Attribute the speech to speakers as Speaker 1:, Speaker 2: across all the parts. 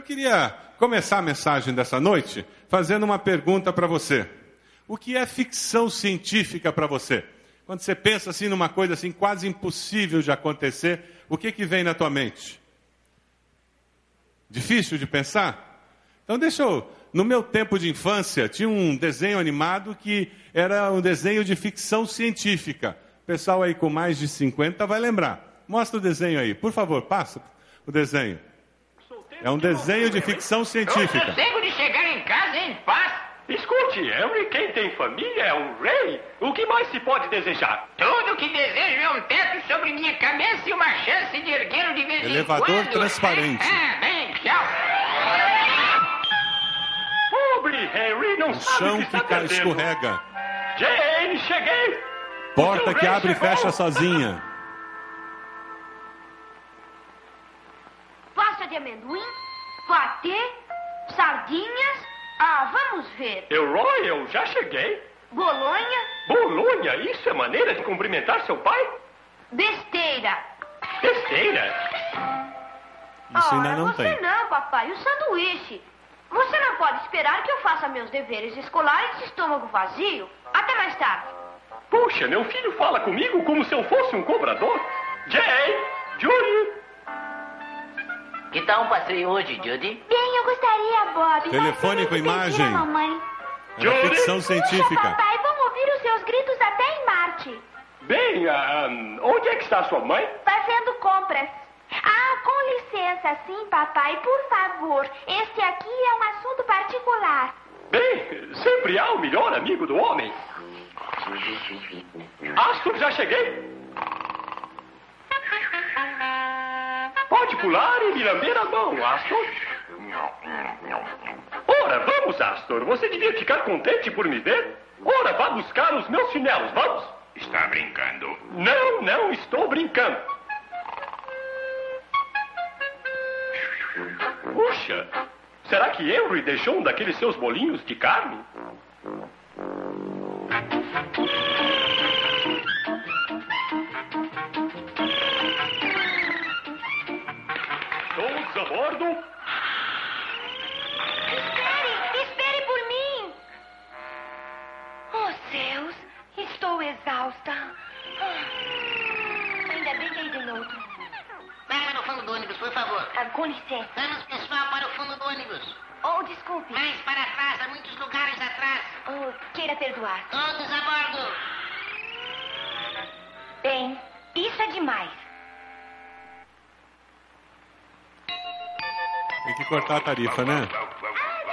Speaker 1: Eu queria começar a mensagem dessa noite fazendo uma pergunta para você. O que é ficção científica para você? Quando você pensa assim numa coisa assim quase impossível de acontecer, o que que vem na tua mente? Difícil de pensar? Então deixa eu, no meu tempo de infância, tinha um desenho animado que era um desenho de ficção científica. O pessoal aí com mais de 50 vai lembrar. Mostra o desenho aí, por favor, passa o desenho. É um desenho de ficção científica.
Speaker 2: Eu sossego de chegar em casa em paz.
Speaker 3: Escute, Henry, quem tem família é um rei. O que mais se pode desejar?
Speaker 2: Tudo que desejo é um teto sobre minha cabeça e uma chance de erguê-lo de vez
Speaker 1: Elevador
Speaker 2: em quando.
Speaker 1: transparente.
Speaker 2: Ah, bem, tchau.
Speaker 3: Pobre Henry, não
Speaker 1: O
Speaker 3: sabe o
Speaker 1: chão
Speaker 3: que está
Speaker 1: que
Speaker 3: perdendo.
Speaker 1: escorrega.
Speaker 3: Jane, cheguei.
Speaker 1: Porta
Speaker 3: O
Speaker 1: que abre e
Speaker 3: chegou.
Speaker 1: fecha sozinha.
Speaker 4: De amendoim, patê, sardinhas. Ah, vamos ver.
Speaker 3: Elroy, eu já cheguei.
Speaker 4: Bolonha,
Speaker 3: Bolonha, isso é maneira de cumprimentar seu pai?
Speaker 4: besteira.
Speaker 3: Besteira.
Speaker 1: Isso ainda
Speaker 4: Ora,
Speaker 1: não
Speaker 4: você
Speaker 1: tem.
Speaker 4: não, papai. O sanduíche. Você não pode esperar que eu faça meus deveres escolares de estômago vazio. Até mais tarde.
Speaker 3: Puxa, meu filho fala comigo como se eu fosse um cobrador. Jay, Judy,
Speaker 2: Que tal um passeio hoje, Judy?
Speaker 4: Bem, eu gostaria, Bob.
Speaker 1: Telefone com imagem.
Speaker 4: mamãe.
Speaker 1: Era
Speaker 3: Judy?
Speaker 1: ficção científica.
Speaker 4: papai, vamos ouvir os seus gritos até em Marte.
Speaker 3: bem, ah, onde é que está sua mãe?
Speaker 4: Fazendo compras. Ah, com licença, sim, papai, por favor. Este aqui é um assunto particular.
Speaker 3: Bem, sempre há o melhor amigo do homem. Astor, já cheguei. Pode pular e me lamber a mão, Astor. Ora, vamos, Astor. Você devia ficar contente por me ver. Ora, vá buscar os meus chinelos, vamos.
Speaker 5: Está brincando.
Speaker 3: Não, não estou brincando. Puxa, será que Henry deixou um daqueles seus bolinhos de carne? A bordo?
Speaker 4: Espere, espere por mim. Oh, céus, estou exausta. Ah, Ainda bem que aí tem outro.
Speaker 2: Vai para o fundo do ônibus, por favor.
Speaker 4: Ah, com licença.
Speaker 2: Vamos, pessoal, para o fundo do ônibus.
Speaker 4: Oh, desculpe.
Speaker 2: Mais para trás, há muitos lugares atrás.
Speaker 4: Oh, queira perdoar.
Speaker 2: Todos a bordo.
Speaker 4: Bem, isso é demais.
Speaker 1: Tem que cortar a tarifa, né?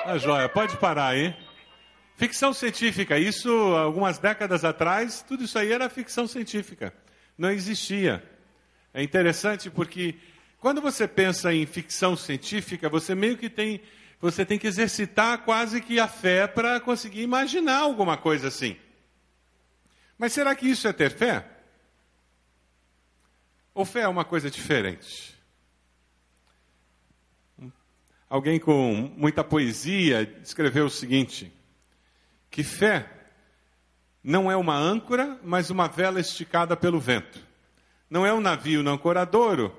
Speaker 1: Ah, joia, pode parar aí. Ficção científica, isso algumas décadas atrás, tudo isso aí era ficção científica. Não existia. É interessante porque quando você pensa em ficção científica, você meio que tem, você tem que exercitar quase que a fé para conseguir imaginar alguma coisa assim. Mas será que isso é ter fé? Ou fé é uma coisa diferente? Alguém com muita poesia escreveu o seguinte: que fé não é uma âncora, mas uma vela esticada pelo vento. Não é um navio no ancoradouro,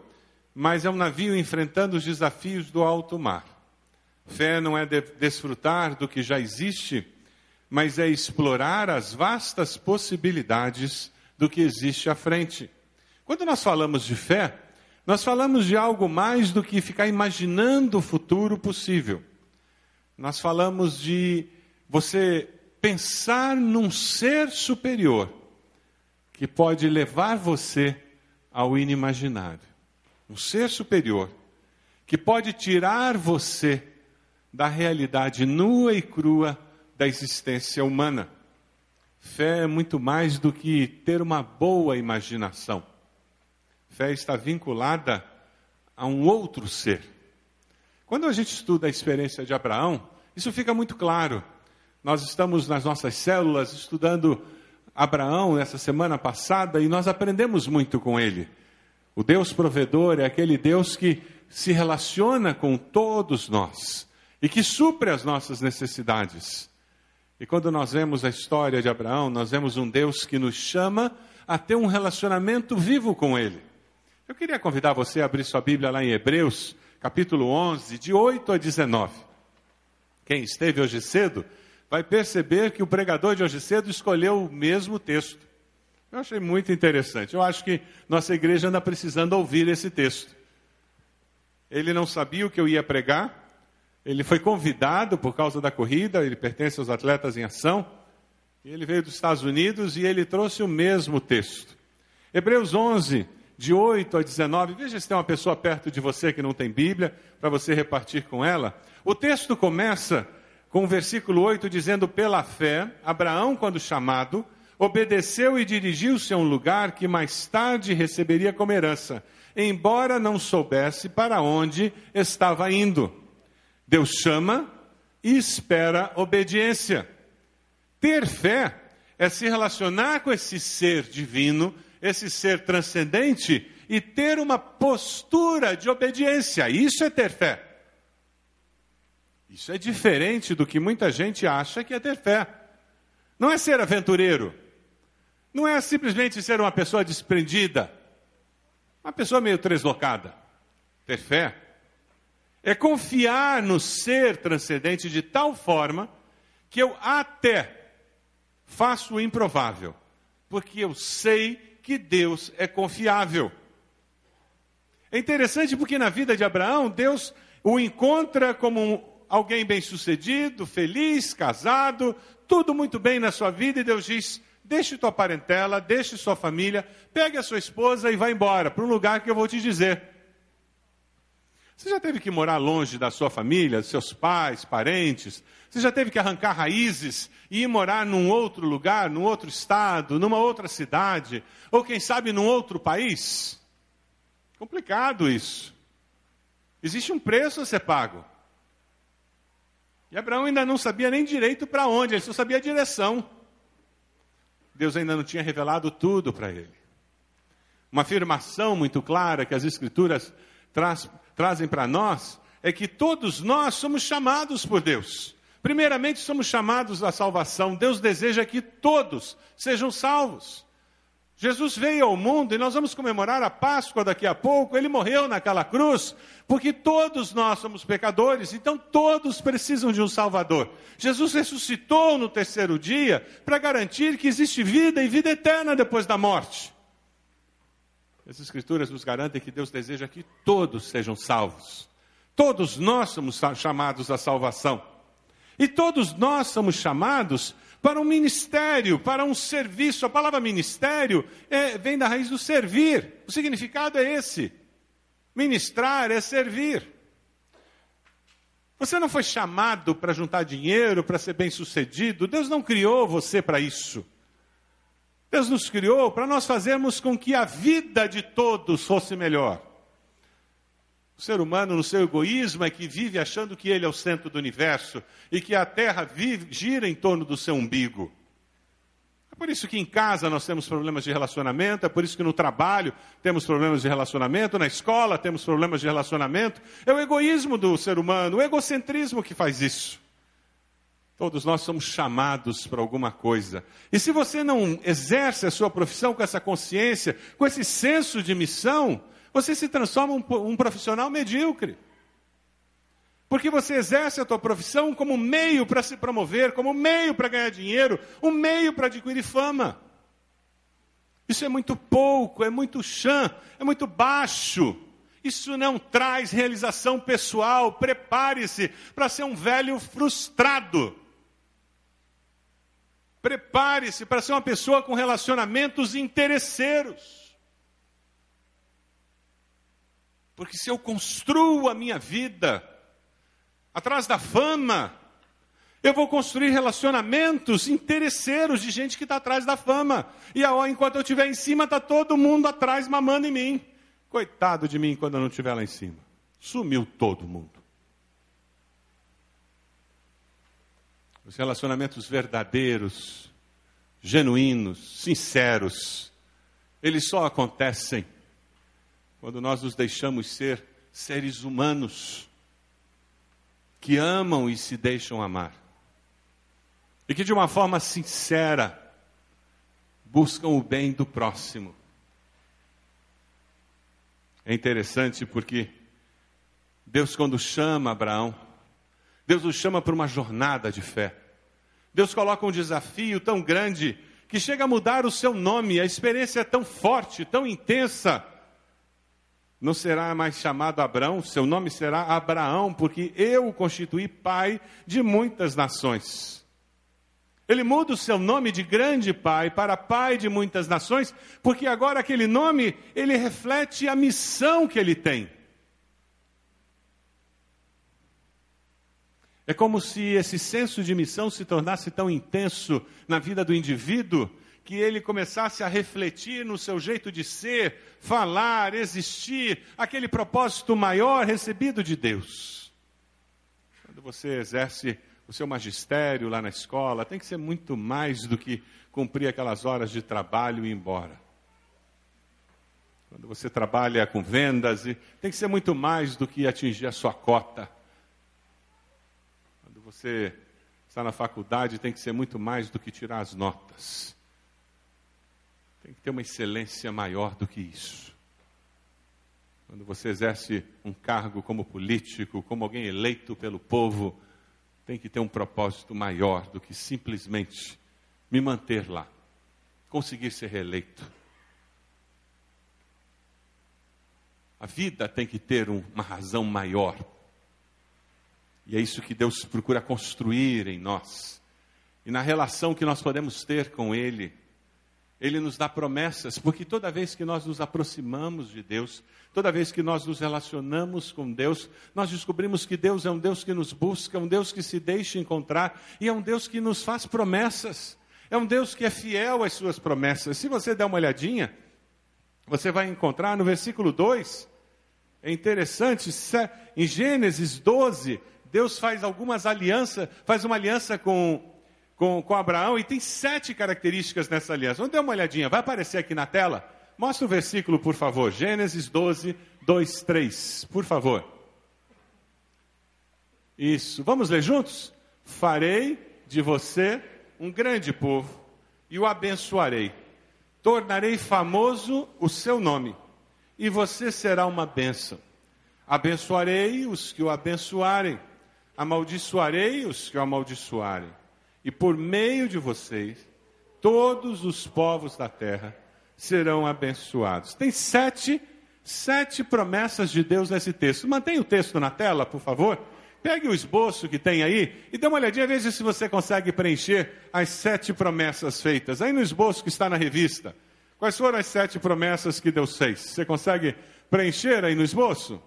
Speaker 1: mas é um navio enfrentando os desafios do alto mar. Fé não é de desfrutar do que já existe, mas é explorar as vastas possibilidades do que existe à frente. Quando nós falamos de fé, nós falamos de algo mais do que ficar imaginando o futuro possível. Nós falamos de você pensar num ser superior que pode levar você ao inimaginável. Um ser superior que pode tirar você da realidade nua e crua da existência humana. Fé é muito mais do que ter uma boa imaginação. Fé está vinculada a um outro ser. Quando a gente estuda a experiência de Abraão, isso fica muito claro. Nós estamos nas nossas células estudando Abraão nessa semana passada e nós aprendemos muito com ele. O Deus provedor é aquele Deus que se relaciona com todos nós e que supre as nossas necessidades. E quando nós vemos a história de Abraão, nós vemos um Deus que nos chama a ter um relacionamento vivo com ele. Eu queria convidar você a abrir sua Bíblia lá em Hebreus, capítulo 11, de 8 a 19. Quem esteve hoje cedo vai perceber que o pregador de hoje cedo escolheu o mesmo texto. Eu achei muito interessante. Eu acho que nossa igreja anda precisando ouvir esse texto. Ele não sabia o que eu ia pregar, ele foi convidado por causa da corrida, ele pertence aos atletas em ação. Ele veio dos Estados Unidos e ele trouxe o mesmo texto. Hebreus 11, de 8 a 19. Veja se tem uma pessoa perto de você que não tem Bíblia, para você repartir com ela. O texto começa com o versículo 8 dizendo: Pela fé, Abraão, quando chamado, obedeceu e dirigiu-se a um lugar que mais tarde receberia como herança, embora não soubesse para onde estava indo. Deus chama e espera obediência. Ter fé é se relacionar com esse ser divino, esse ser transcendente e ter uma postura de obediência. Isso é ter fé. Isso é diferente do que muita gente acha que é ter fé. Não é ser aventureiro. Não é simplesmente ser uma pessoa desprendida. Uma pessoa meio treslocada. Ter fé é confiar no ser transcendente de tal forma que eu até faço o improvável, porque eu sei que Deus é confiável. É interessante porque na vida de Abraão, Deus o encontra como alguém bem-sucedido, feliz, casado, tudo muito bem na sua vida, e Deus diz: deixe tua parentela, deixe sua família, pegue a sua esposa e vá embora para um lugar que eu vou te dizer. Você já teve que morar longe da sua família, dos seus pais, parentes? Você já teve que arrancar raízes e ir morar num outro lugar, num outro estado, numa outra cidade? Ou quem sabe num outro país? Complicado isso. Existe um preço a ser pago. E Abraão ainda não sabia nem direito para onde, ele só sabia a direção. Deus ainda não tinha revelado tudo para ele. Uma afirmação muito clara que as Escrituras traz trazem para nós é que todos nós somos chamados por Deus. Primeiramente, somos chamados à salvação. Deus deseja que todos sejam salvos. Jesus veio ao mundo e nós vamos comemorar a Páscoa daqui a pouco. Ele morreu naquela cruz, porque todos nós somos pecadores, então todos precisam de um Salvador. Jesus ressuscitou no terceiro dia para garantir que existe vida e vida eterna depois da morte. As Escrituras nos garantem que Deus deseja que todos sejam salvos. Todos nós somos chamados à salvação. E todos nós somos chamados para um ministério, para um serviço. A palavra ministério é, vem da raiz do servir. O significado é esse. Ministrar é servir. Você não foi chamado para juntar dinheiro, para ser bem sucedido. Deus não criou você para isso. Deus nos criou para nós fazermos com que a vida de todos fosse melhor. O ser humano, no seu egoísmo, é que vive achando que ele é o centro do universo e que a terra vive, gira em torno do seu umbigo. É por isso que em casa nós temos problemas de relacionamento, é por isso que no trabalho temos problemas de relacionamento, na escola temos problemas de relacionamento. É o egoísmo do ser humano, o egocentrismo que faz isso. Todos nós somos chamados para alguma coisa. E se você não exerce a sua profissão com essa consciência, com esse senso de missão, você se transforma um, um profissional medíocre. Porque você exerce a tua profissão como meio para se promover, como meio para ganhar dinheiro, um meio para adquirir fama. Isso é muito pouco, é muito chã, é muito baixo. Isso não traz realização pessoal. Prepare-se para ser um velho frustrado. Prepare-se para ser uma pessoa com relacionamentos interesseiros. Porque se eu construo a minha vida atrás da fama, eu vou construir relacionamentos interesseiros de gente que está atrás da fama. E enquanto eu estiver em cima, está todo mundo atrás mamando em mim. Coitado de mim quando eu não estiver lá em cima. Sumiu todo mundo. Os relacionamentos verdadeiros, genuínos, sinceros, eles só acontecem quando nós nos deixamos ser seres humanos que amam e se deixam amar. E que de uma forma sincera buscam o bem do próximo. É interessante porque Deus, quando chama Abraão, Deus o chama para uma jornada de fé. Deus coloca um desafio tão grande que chega a mudar o seu nome. A experiência é tão forte, tão intensa. Não será mais chamado Abraão, seu nome será Abraão, porque eu o constituí pai de muitas nações. Ele muda o seu nome de grande pai para pai de muitas nações, porque agora aquele nome, ele reflete a missão que ele tem. É como se esse senso de missão se tornasse tão intenso na vida do indivíduo que ele começasse a refletir no seu jeito de ser, falar, existir, aquele propósito maior recebido de Deus. Quando você exerce o seu magistério lá na escola, tem que ser muito mais do que cumprir aquelas horas de trabalho e ir embora. Quando você trabalha com vendas, tem que ser muito mais do que atingir a sua cota você está na faculdade, tem que ser muito mais do que tirar as notas. Tem que ter uma excelência maior do que isso. Quando você exerce um cargo como político, como alguém eleito pelo povo, tem que ter um propósito maior do que simplesmente me manter lá, conseguir ser reeleito. A vida tem que ter uma razão maior e é isso que Deus procura construir em nós. E na relação que nós podemos ter com Ele, Ele nos dá promessas, porque toda vez que nós nos aproximamos de Deus, toda vez que nós nos relacionamos com Deus, nós descobrimos que Deus é um Deus que nos busca, um Deus que se deixa encontrar e é um Deus que nos faz promessas. É um Deus que é fiel às suas promessas. Se você der uma olhadinha, você vai encontrar no versículo 2, é interessante, em Gênesis 12, Deus faz algumas alianças, faz uma aliança com, com, com Abraão e tem sete características nessa aliança. Vamos dar uma olhadinha, vai aparecer aqui na tela? Mostra o versículo, por favor. Gênesis 12, 2, 3, por favor. Isso, vamos ler juntos? Farei de você um grande povo e o abençoarei. Tornarei famoso o seu nome e você será uma bênção. Abençoarei os que o abençoarem amaldiçoarei os que o amaldiçoarem, e por meio de vocês, todos os povos da terra serão abençoados. Tem sete, sete promessas de Deus nesse texto. Mantenha o texto na tela, por favor. Pegue o esboço que tem aí e dê uma olhadinha, veja se você consegue preencher as sete promessas feitas. Aí no esboço que está na revista. Quais foram as sete promessas que Deus fez? Você consegue preencher aí no esboço?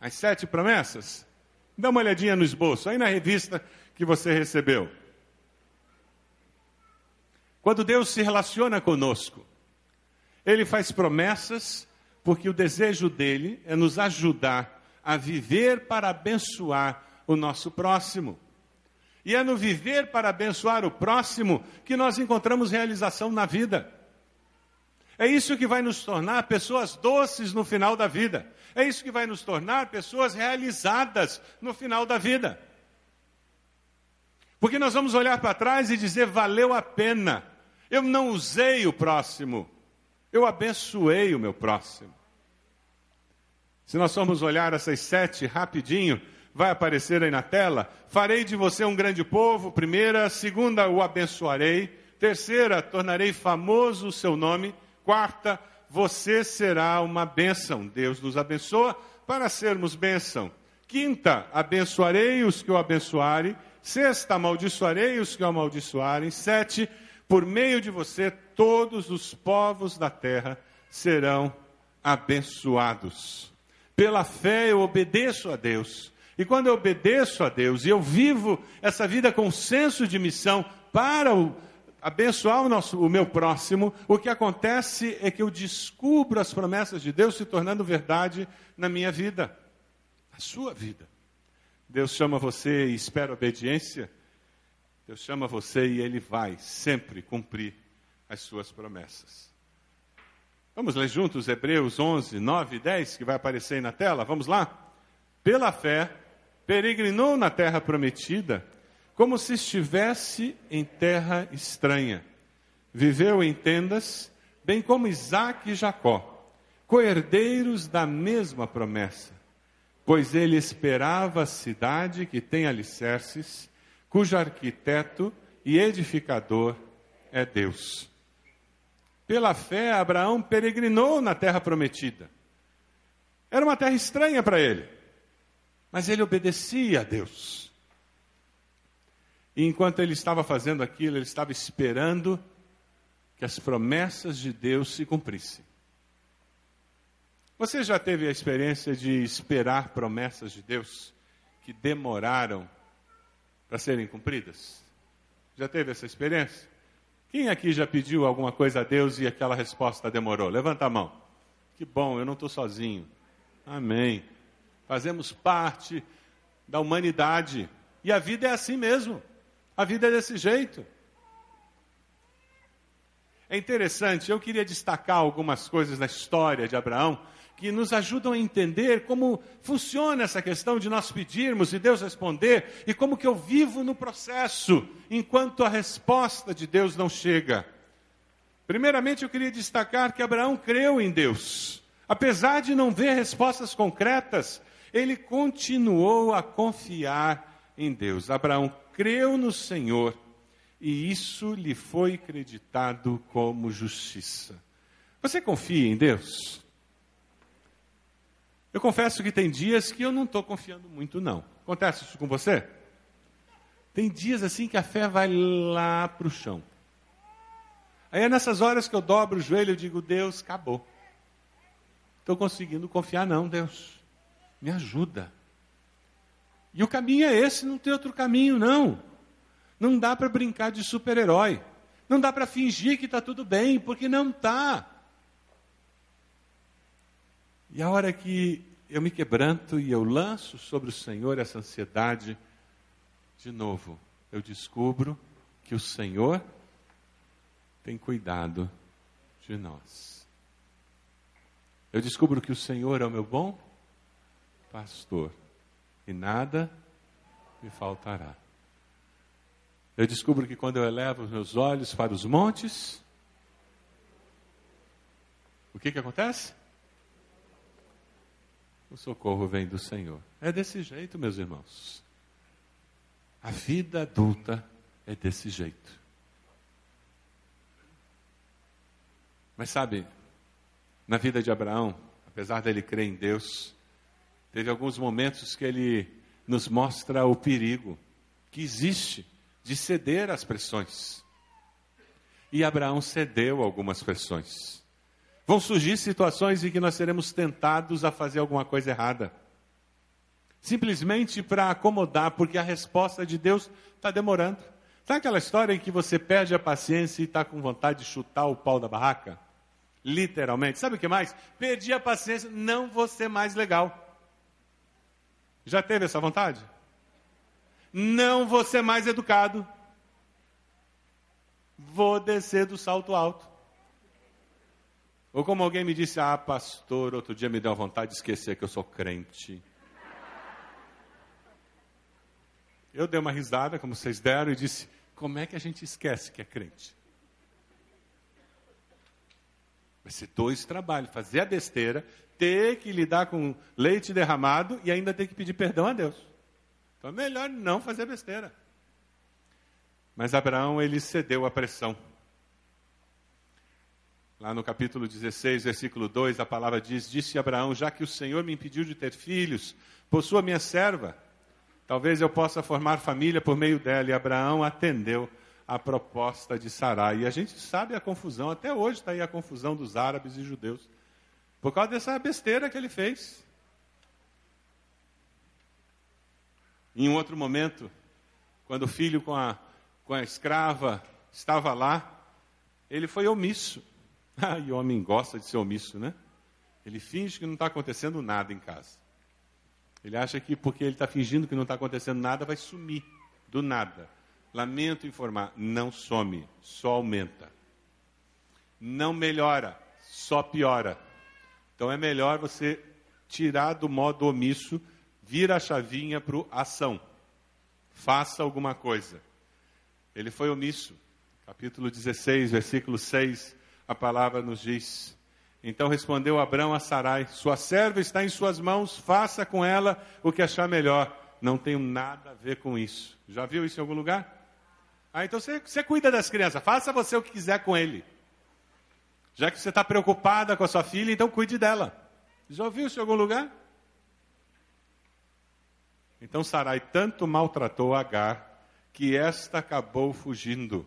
Speaker 1: As sete promessas? Dá uma olhadinha no esboço, aí na revista que você recebeu. Quando Deus se relaciona conosco, Ele faz promessas, porque o desejo dele é nos ajudar a viver para abençoar o nosso próximo. E é no viver para abençoar o próximo que nós encontramos realização na vida. É isso que vai nos tornar pessoas doces no final da vida. É isso que vai nos tornar pessoas realizadas no final da vida. Porque nós vamos olhar para trás e dizer: valeu a pena. Eu não usei o próximo, eu abençoei o meu próximo. Se nós formos olhar essas sete rapidinho, vai aparecer aí na tela. Farei de você um grande povo, primeira. Segunda, o abençoarei. Terceira, tornarei famoso o seu nome. Quarta, você será uma bênção. Deus nos abençoa para sermos bênção. Quinta, abençoarei os que o abençoarem. Sexta, amaldiçoarei os que o amaldiçoarem. Sete, por meio de você, todos os povos da terra serão abençoados. Pela fé eu obedeço a Deus. E quando eu obedeço a Deus e eu vivo essa vida com senso de missão para o abençoar o, nosso, o meu próximo, o que acontece é que eu descubro as promessas de Deus se tornando verdade na minha vida, na sua vida. Deus chama você e espera obediência. Deus chama você e Ele vai sempre cumprir as suas promessas. Vamos ler juntos Hebreus 11, 9 e 10, que vai aparecer aí na tela? Vamos lá? Pela fé, peregrinou na terra prometida como se estivesse em terra estranha. Viveu em tendas, bem como Isaac e Jacó, coerdeiros da mesma promessa. pois ele esperava a cidade que tem alicerces, cujo arquiteto e edificador é Deus. Pela fé, Abraão peregrinou na terra prometida. Era uma terra estranha para ele, mas ele obedecia a Deus. E enquanto ele estava fazendo aquilo, ele estava esperando que as promessas de Deus se cumprissem. Você já teve a experiência de esperar promessas de Deus que demoraram para serem cumpridas? Já teve essa experiência? Quem aqui já pediu alguma coisa a Deus e aquela resposta demorou? Levanta a mão. Que bom, eu não estou sozinho. Amém. Fazemos parte da humanidade. E a vida é assim mesmo. A vida é desse jeito. É interessante, eu queria destacar algumas coisas na história de Abraão que nos ajudam a entender como funciona essa questão de nós pedirmos e Deus responder e como que eu vivo no processo enquanto a resposta de Deus não chega. Primeiramente, eu queria destacar que Abraão creu em Deus. Apesar de não ver respostas concretas, ele continuou a confiar em Deus. Abraão creu no Senhor e isso lhe foi creditado como justiça. Você confia em Deus? Eu confesso que tem dias que eu não estou confiando muito, não. Acontece isso com você? Tem dias assim que a fé vai lá para o chão. Aí é nessas horas que eu dobro o joelho e digo, Deus, acabou. Estou conseguindo confiar, não, Deus. Me ajuda. E o caminho é esse, não tem outro caminho, não. Não dá para brincar de super-herói. Não dá para fingir que está tudo bem, porque não está. E a hora que eu me quebranto e eu lanço sobre o Senhor essa ansiedade, de novo, eu descubro que o Senhor tem cuidado de nós. Eu descubro que o Senhor é o meu bom pastor e nada me faltará. Eu descubro que quando eu elevo os meus olhos para os montes, o que, que acontece? o socorro vem do Senhor. É desse jeito, meus irmãos. A vida adulta é desse jeito. Mas sabe, na vida de Abraão, apesar dele crer em Deus, teve alguns momentos que ele nos mostra o perigo que existe de ceder às pressões. E Abraão cedeu algumas pressões. Vão surgir situações em que nós seremos tentados a fazer alguma coisa errada. Simplesmente para acomodar, porque a resposta de Deus está demorando. Sabe aquela história em que você perde a paciência e está com vontade de chutar o pau da barraca? Literalmente. Sabe o que mais? Perdi a paciência, não vou ser mais legal. Já teve essa vontade? Não vou ser mais educado. Vou descer do salto alto. Ou como alguém me disse, ah, pastor, outro dia me deu vontade de esquecer que eu sou crente. Eu dei uma risada, como vocês deram, e disse: como é que a gente esquece que é crente? Vai ser dois trabalhos: fazer a besteira, ter que lidar com leite derramado e ainda ter que pedir perdão a Deus. Então é melhor não fazer besteira. Mas Abraão, ele cedeu à pressão. Lá no capítulo 16, versículo 2, a palavra diz: Disse Abraão: Já que o Senhor me impediu de ter filhos, possua minha serva. Talvez eu possa formar família por meio dela. E Abraão atendeu a proposta de Sarai. E a gente sabe a confusão, até hoje está aí a confusão dos árabes e judeus, por causa dessa besteira que ele fez. Em um outro momento, quando o filho com a, com a escrava estava lá, ele foi omisso. Ah, e o homem gosta de ser omisso, né? Ele finge que não está acontecendo nada em casa. Ele acha que porque ele está fingindo que não está acontecendo nada, vai sumir do nada. Lamento informar, não some, só aumenta. Não melhora, só piora. Então é melhor você tirar do modo omisso, vira a chavinha para ação. Faça alguma coisa. Ele foi omisso. Capítulo 16, versículo 6 a palavra nos diz: Então respondeu Abraão a Sarai: Sua serva está em suas mãos, faça com ela o que achar melhor. Não tenho nada a ver com isso. Já viu isso em algum lugar? Ah, então você, você cuida das crianças, faça você o que quiser com ele. Já que você está preocupada com a sua filha, então cuide dela. Já ouviu isso em algum lugar? Então Sarai tanto maltratou Agar que esta acabou fugindo.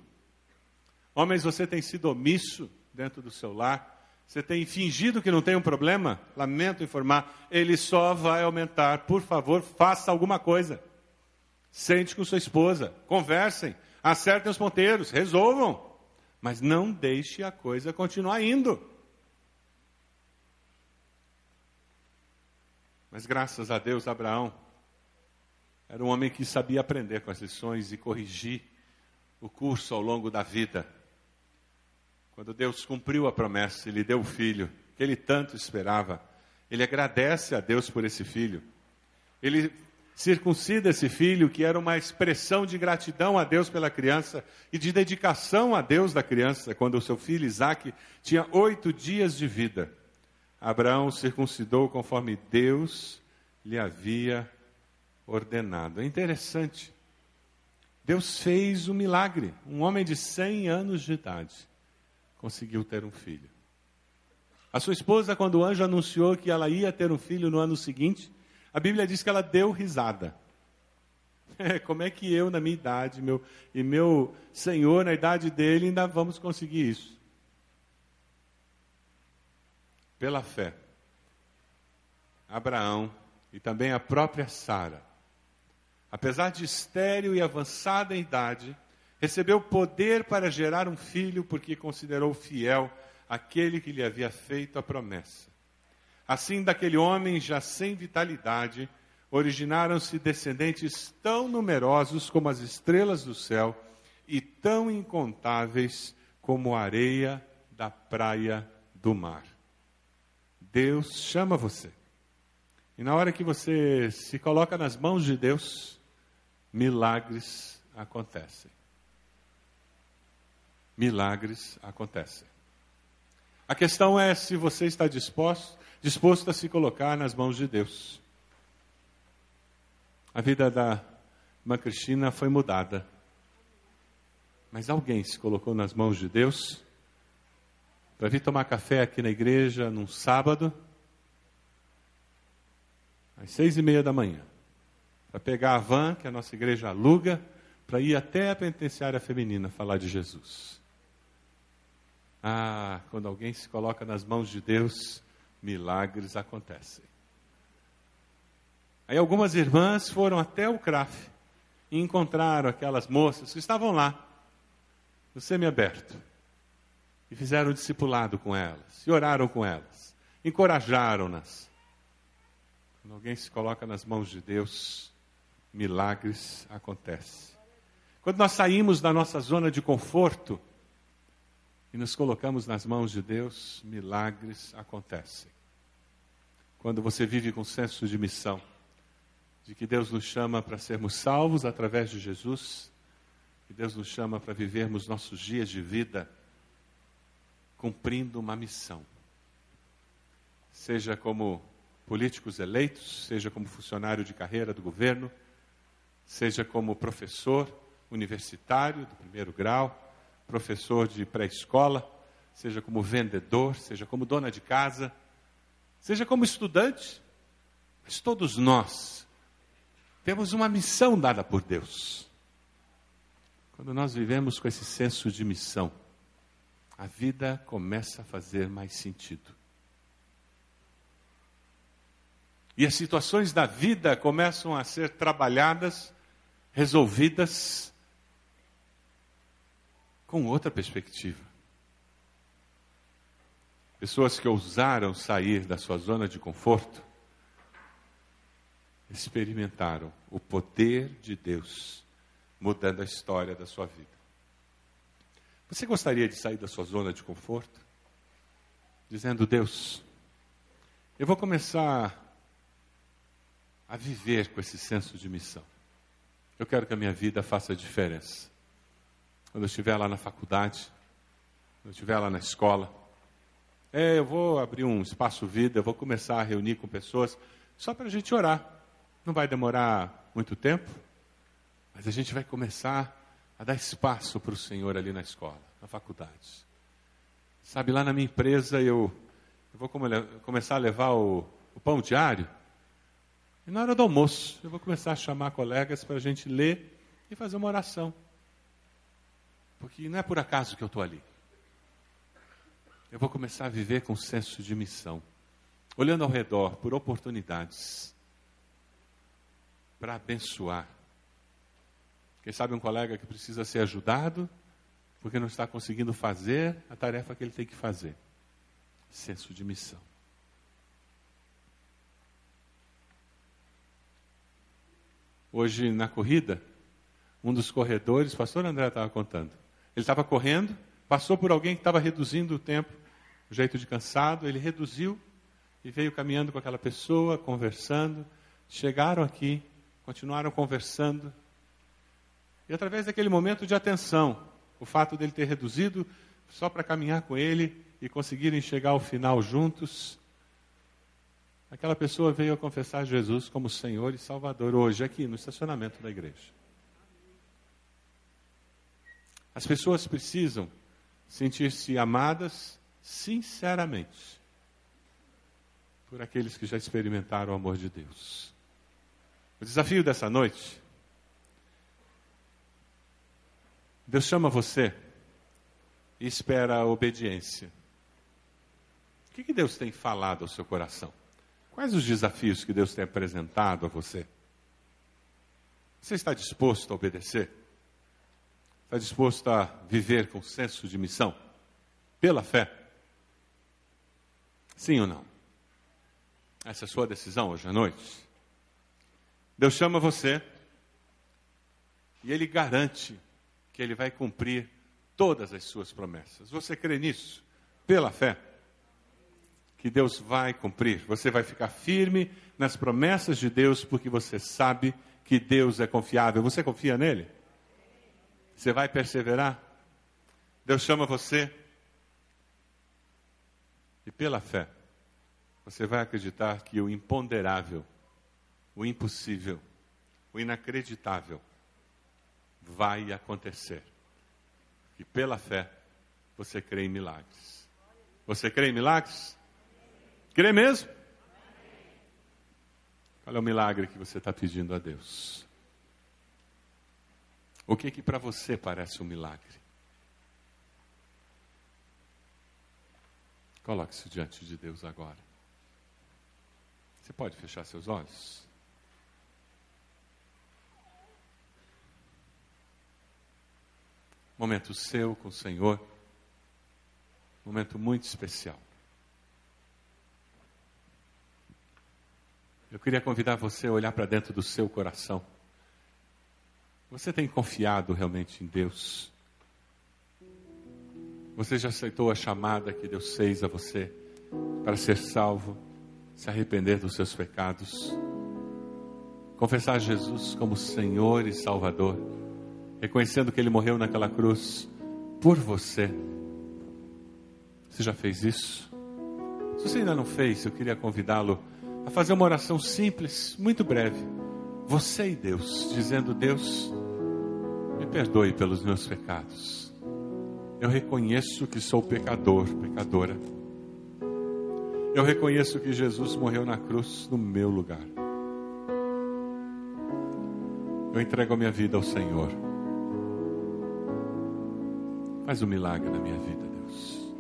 Speaker 1: Homens, você tem sido omisso dentro do seu lar? Você tem fingido que não tem um problema? Lamento informar, ele só vai aumentar. Por favor, faça alguma coisa. Sente com sua esposa, conversem, acertem os ponteiros, resolvam. Mas não deixe a coisa continuar indo. Mas graças a Deus, Abraão era um homem que sabia aprender com as lições e corrigir o curso ao longo da vida. Quando Deus cumpriu a promessa e lhe deu o filho que ele tanto esperava, ele agradece a Deus por esse filho. Ele circuncida esse filho, que era uma expressão de gratidão a Deus pela criança e de dedicação a Deus da criança, quando o seu filho Isaac tinha oito dias de vida. Abraão circuncidou conforme Deus lhe havia ordenado. É interessante. Deus fez um milagre. Um homem de 100 anos de idade conseguiu ter um filho. A sua esposa, quando o anjo anunciou que ela ia ter um filho no ano seguinte, a Bíblia diz que ela deu risada. É, como é que eu, na minha idade, meu, e meu Senhor, na idade dele, ainda vamos conseguir isso? Pela fé, Abraão e também a própria Sara, apesar de estéril e avançada em idade, recebeu poder para gerar um filho porque considerou fiel aquele que lhe havia feito a promessa. Assim, daquele homem já sem vitalidade, originaram-se descendentes tão numerosos como as estrelas do céu e tão incontáveis como a areia da praia do mar. Deus chama você. E na hora que você se coloca nas mãos de Deus, milagres acontecem milagres acontecem. A questão é se você está disposto, disposto a se colocar nas mãos de Deus. A vida da irmã Cristina foi mudada. Mas alguém se colocou nas mãos de Deus para vir tomar café aqui na igreja num sábado, às seis e meia da manhã, para pegar a van que a nossa igreja aluga, para ir até a penitenciária feminina falar de Jesus. Ah, quando alguém se coloca nas mãos de Deus, milagres acontecem. Aí algumas irmãs foram até o CRAF e encontraram aquelas moças que estavam lá, no semiaberto, e fizeram discipulado com elas, e oraram com elas, encorajaram-nas. Quando alguém se coloca nas mãos de Deus, milagres acontecem. Quando nós saímos da nossa zona de conforto, e nos colocamos nas mãos de Deus, milagres acontecem. Quando você vive com senso de missão, de que Deus nos chama para sermos salvos através de Jesus, que Deus nos chama para vivermos nossos dias de vida cumprindo uma missão. Seja como políticos eleitos, seja como funcionário de carreira do governo, seja como professor universitário do primeiro grau, professor de pré-escola, seja como vendedor, seja como dona de casa, seja como estudante, mas todos nós temos uma missão dada por Deus. Quando nós vivemos com esse senso de missão, a vida começa a fazer mais sentido. E as situações da vida começam a ser trabalhadas, resolvidas, com outra perspectiva. Pessoas que ousaram sair da sua zona de conforto experimentaram o poder de Deus mudando a história da sua vida. Você gostaria de sair da sua zona de conforto? Dizendo, Deus, eu vou começar a viver com esse senso de missão. Eu quero que a minha vida faça diferença quando eu estiver lá na faculdade, quando eu estiver lá na escola, É, eu vou abrir um espaço vida, vou começar a reunir com pessoas só para a gente orar. Não vai demorar muito tempo, mas a gente vai começar a dar espaço para o Senhor ali na escola, na faculdade. Sabe, lá na minha empresa eu, eu vou come, começar a levar o, o pão diário. E na hora do almoço, eu vou começar a chamar colegas para a gente ler e fazer uma oração. Porque não é por acaso que eu estou ali. Eu vou começar a viver com senso de missão, olhando ao redor por oportunidades para abençoar. Quem sabe um colega que precisa ser ajudado porque não está conseguindo fazer a tarefa que ele tem que fazer. Senso de missão. Hoje na corrida, um dos corredores, o pastor André estava contando, ele estava correndo, passou por alguém que estava reduzindo o tempo, o jeito de cansado, ele reduziu e veio caminhando com aquela pessoa, conversando. Chegaram aqui, continuaram conversando. E através daquele momento de atenção, o fato dele ter reduzido só para caminhar com ele e conseguirem chegar ao final juntos, aquela pessoa veio a confessar Jesus como Senhor e Salvador hoje, aqui no estacionamento da igreja. As pessoas precisam sentir-se amadas sinceramente por aqueles que já experimentaram o amor de Deus. O desafio dessa noite, Deus chama você e espera a obediência. O que, que Deus tem falado ao seu coração? Quais os desafios que Deus tem apresentado a você? Você está disposto a obedecer? Está disposto a viver com senso de missão? Pela fé? Sim ou não? Essa é a sua decisão hoje à noite. Deus chama você e Ele garante que Ele vai cumprir todas as suas promessas. Você crê nisso? Pela fé? que Deus vai cumprir. Você vai ficar firme nas promessas de Deus porque você sabe que Deus é confiável. Você confia nele? Você vai perseverar? Deus chama você e pela fé você vai acreditar que o imponderável, o impossível, o inacreditável vai acontecer. E pela fé você crê em milagres. Você crê em milagres? Crê mesmo? Qual é o milagre que você está pedindo a Deus? O que que para você parece um milagre? Coloque-se diante de Deus agora. Você pode fechar seus olhos? Momento seu com o Senhor. Momento muito especial. Eu queria convidar você a olhar para dentro do seu coração. Você tem confiado realmente em Deus? Você já aceitou a chamada que Deus fez a você para ser salvo, se arrepender dos seus pecados, confessar Jesus como Senhor e Salvador, reconhecendo que Ele morreu naquela cruz por você? Você já fez isso? Se você ainda não fez, eu queria convidá-lo a fazer uma oração simples, muito breve. Você e Deus, dizendo: Deus, me perdoe pelos meus pecados. Eu reconheço que sou pecador, pecadora. Eu reconheço que Jesus morreu na cruz no meu lugar. Eu entrego a minha vida ao Senhor. Faz um milagre na minha vida, Deus.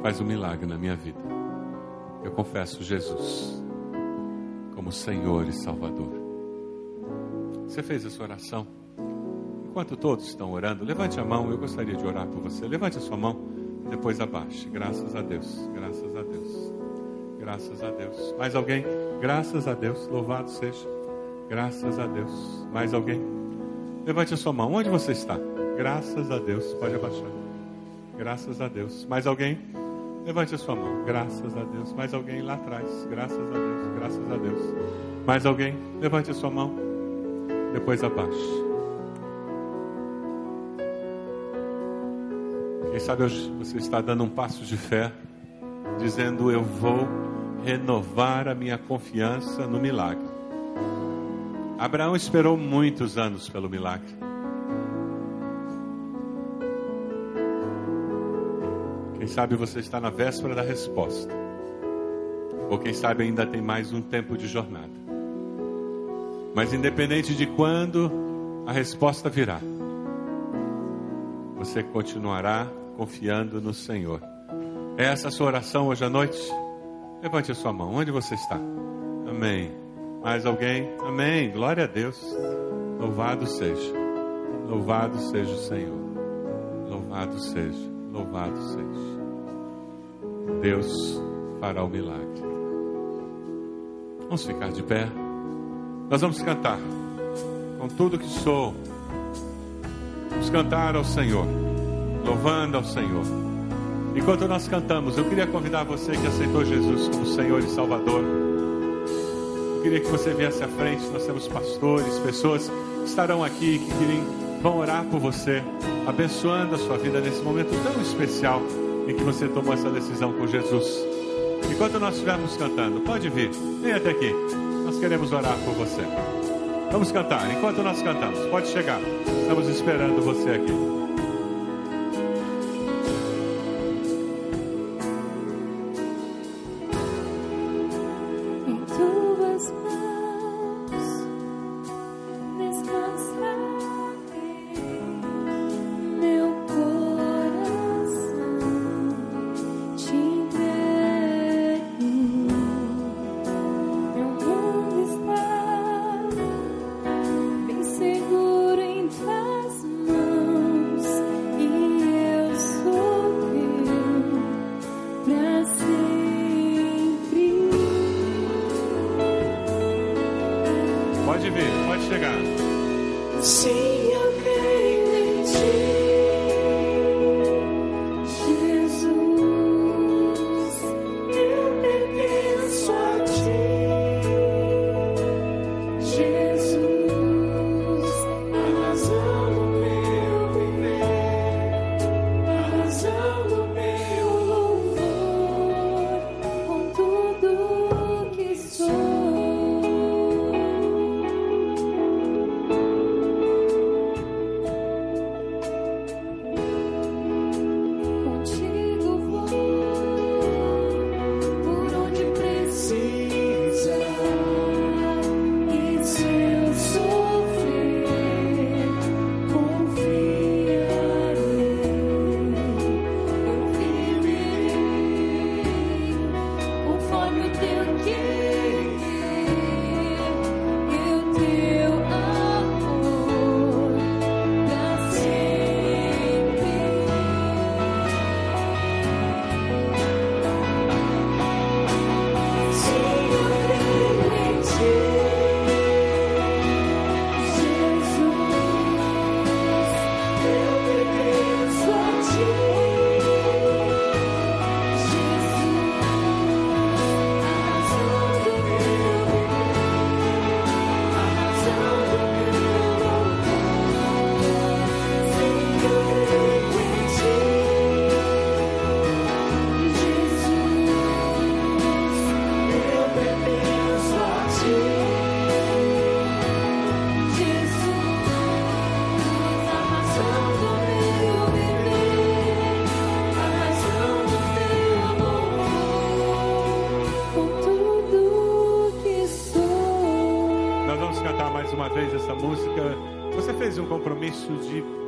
Speaker 1: faz um milagre na minha vida. Eu confesso Jesus como Senhor e Salvador. Você fez essa oração? Enquanto todos estão orando, levante a mão, eu gostaria de orar por você. Levante a sua mão, depois abaixe. Graças a Deus, graças a Deus, graças a Deus. Mais alguém? Graças a Deus, louvado seja. Graças a Deus. Mais alguém? Levante a sua mão, onde você está? Graças a Deus, pode abaixar. Graças a Deus. Mais alguém? Levante a sua mão. Graças a Deus. Mais alguém lá atrás. Graças a Deus. Graças a Deus. Mais alguém? Levante a sua mão. Depois abaixe.
Speaker 6: Quem sabe hoje você está dando um passo de fé, dizendo: Eu vou renovar a minha confiança no milagre. Abraão esperou muitos anos pelo milagre. Quem sabe você está na véspera da resposta. Ou quem sabe ainda tem mais um tempo de jornada. Mas independente de quando a resposta virá, você continuará confiando no Senhor. É essa a sua oração hoje à noite? Levante a sua mão. Onde você está? Amém. Mais alguém? Amém. Glória a Deus. Louvado seja. Louvado seja o Senhor. Louvado seja. Louvado seja. Deus fará o milagre. Vamos ficar de pé. Nós vamos cantar com tudo que sou. Vamos cantar ao Senhor, louvando ao Senhor. Enquanto nós cantamos, eu queria convidar você que aceitou Jesus como Senhor e Salvador. Eu queria que você viesse à frente. Nós temos pastores, pessoas que estarão aqui, que querem, vão orar por você, abençoando a sua vida nesse momento tão especial em que você tomou essa decisão com Jesus. Enquanto nós estivermos cantando, pode vir, vem até aqui. Queremos orar por você. Vamos cantar. Enquanto nós cantamos, pode chegar. Estamos esperando você aqui.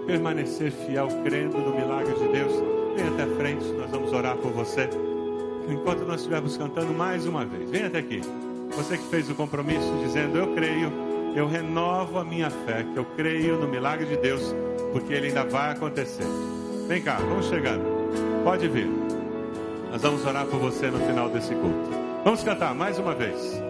Speaker 6: Permanecer fiel, crendo no milagre de Deus, vem até frente, nós vamos orar por você. Enquanto nós estivermos cantando mais uma vez, vem até aqui. Você que fez o compromisso dizendo: Eu creio, eu renovo a minha fé, que eu creio no milagre de Deus, porque ele ainda vai acontecer. Vem cá, vamos chegando. Pode vir. Nós vamos orar por você no final desse culto. Vamos cantar mais uma vez.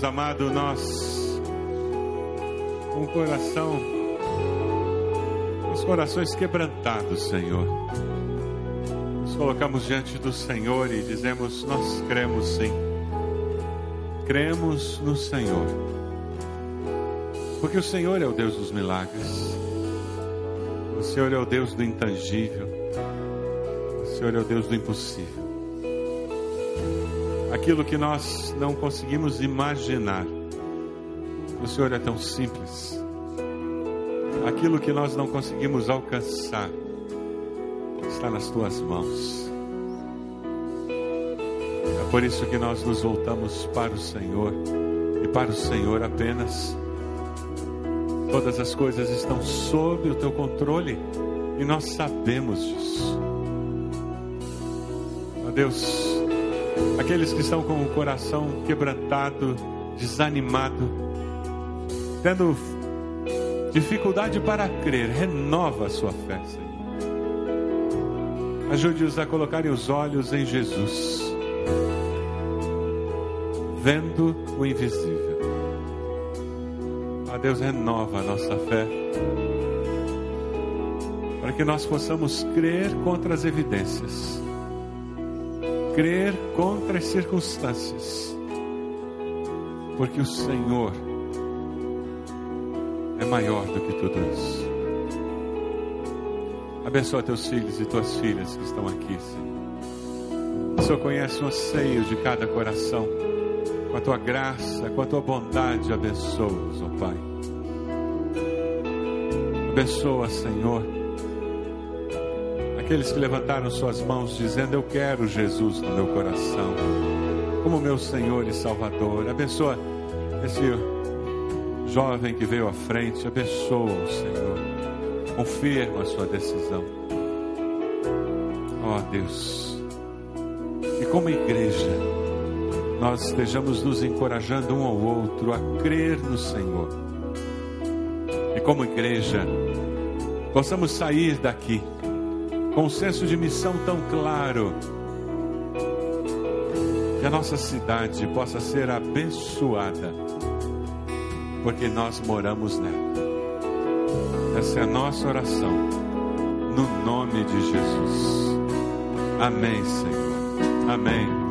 Speaker 1: Deus amado, nós, com o coração, os corações quebrantados, Senhor, nos colocamos diante do Senhor e dizemos: Nós cremos sim, cremos no Senhor, porque o Senhor é o Deus dos milagres, o Senhor é o Deus do intangível, o Senhor é o Deus do impossível aquilo que nós não conseguimos imaginar. O Senhor é tão simples. Aquilo que nós não conseguimos alcançar está nas tuas mãos. É por isso que nós nos voltamos para o Senhor e para o Senhor apenas. Todas as coisas estão sob o teu controle e nós sabemos disso. Ó Deus, aqueles que estão com o coração quebrantado, desanimado, tendo dificuldade para crer, renova a sua fé, Senhor. Ajude-os a colocarem os olhos em Jesus, vendo o invisível. A Deus renova a nossa fé, para que nós possamos crer contra as evidências crer contra as circunstâncias, porque o Senhor é maior do que tudo isso. Abençoa teus filhos e tuas filhas que estão aqui, Senhor. O Senhor conhece o anseio de cada coração. Com a tua graça, com a tua bondade, abençoa-os, ó Pai. Abençoa, Senhor aqueles que levantaram suas mãos dizendo: Eu quero Jesus no meu coração, como meu Senhor e Salvador. Abençoa esse jovem que veio à frente, abençoa o Senhor, confirma a sua decisão. Ó oh, Deus, e como igreja, nós estejamos nos encorajando um ao outro a crer no Senhor. E como igreja, possamos sair daqui com um senso de missão tão claro, que a nossa cidade possa ser abençoada, porque nós moramos nela. Essa é a nossa oração, no nome de Jesus. Amém, Senhor. Amém.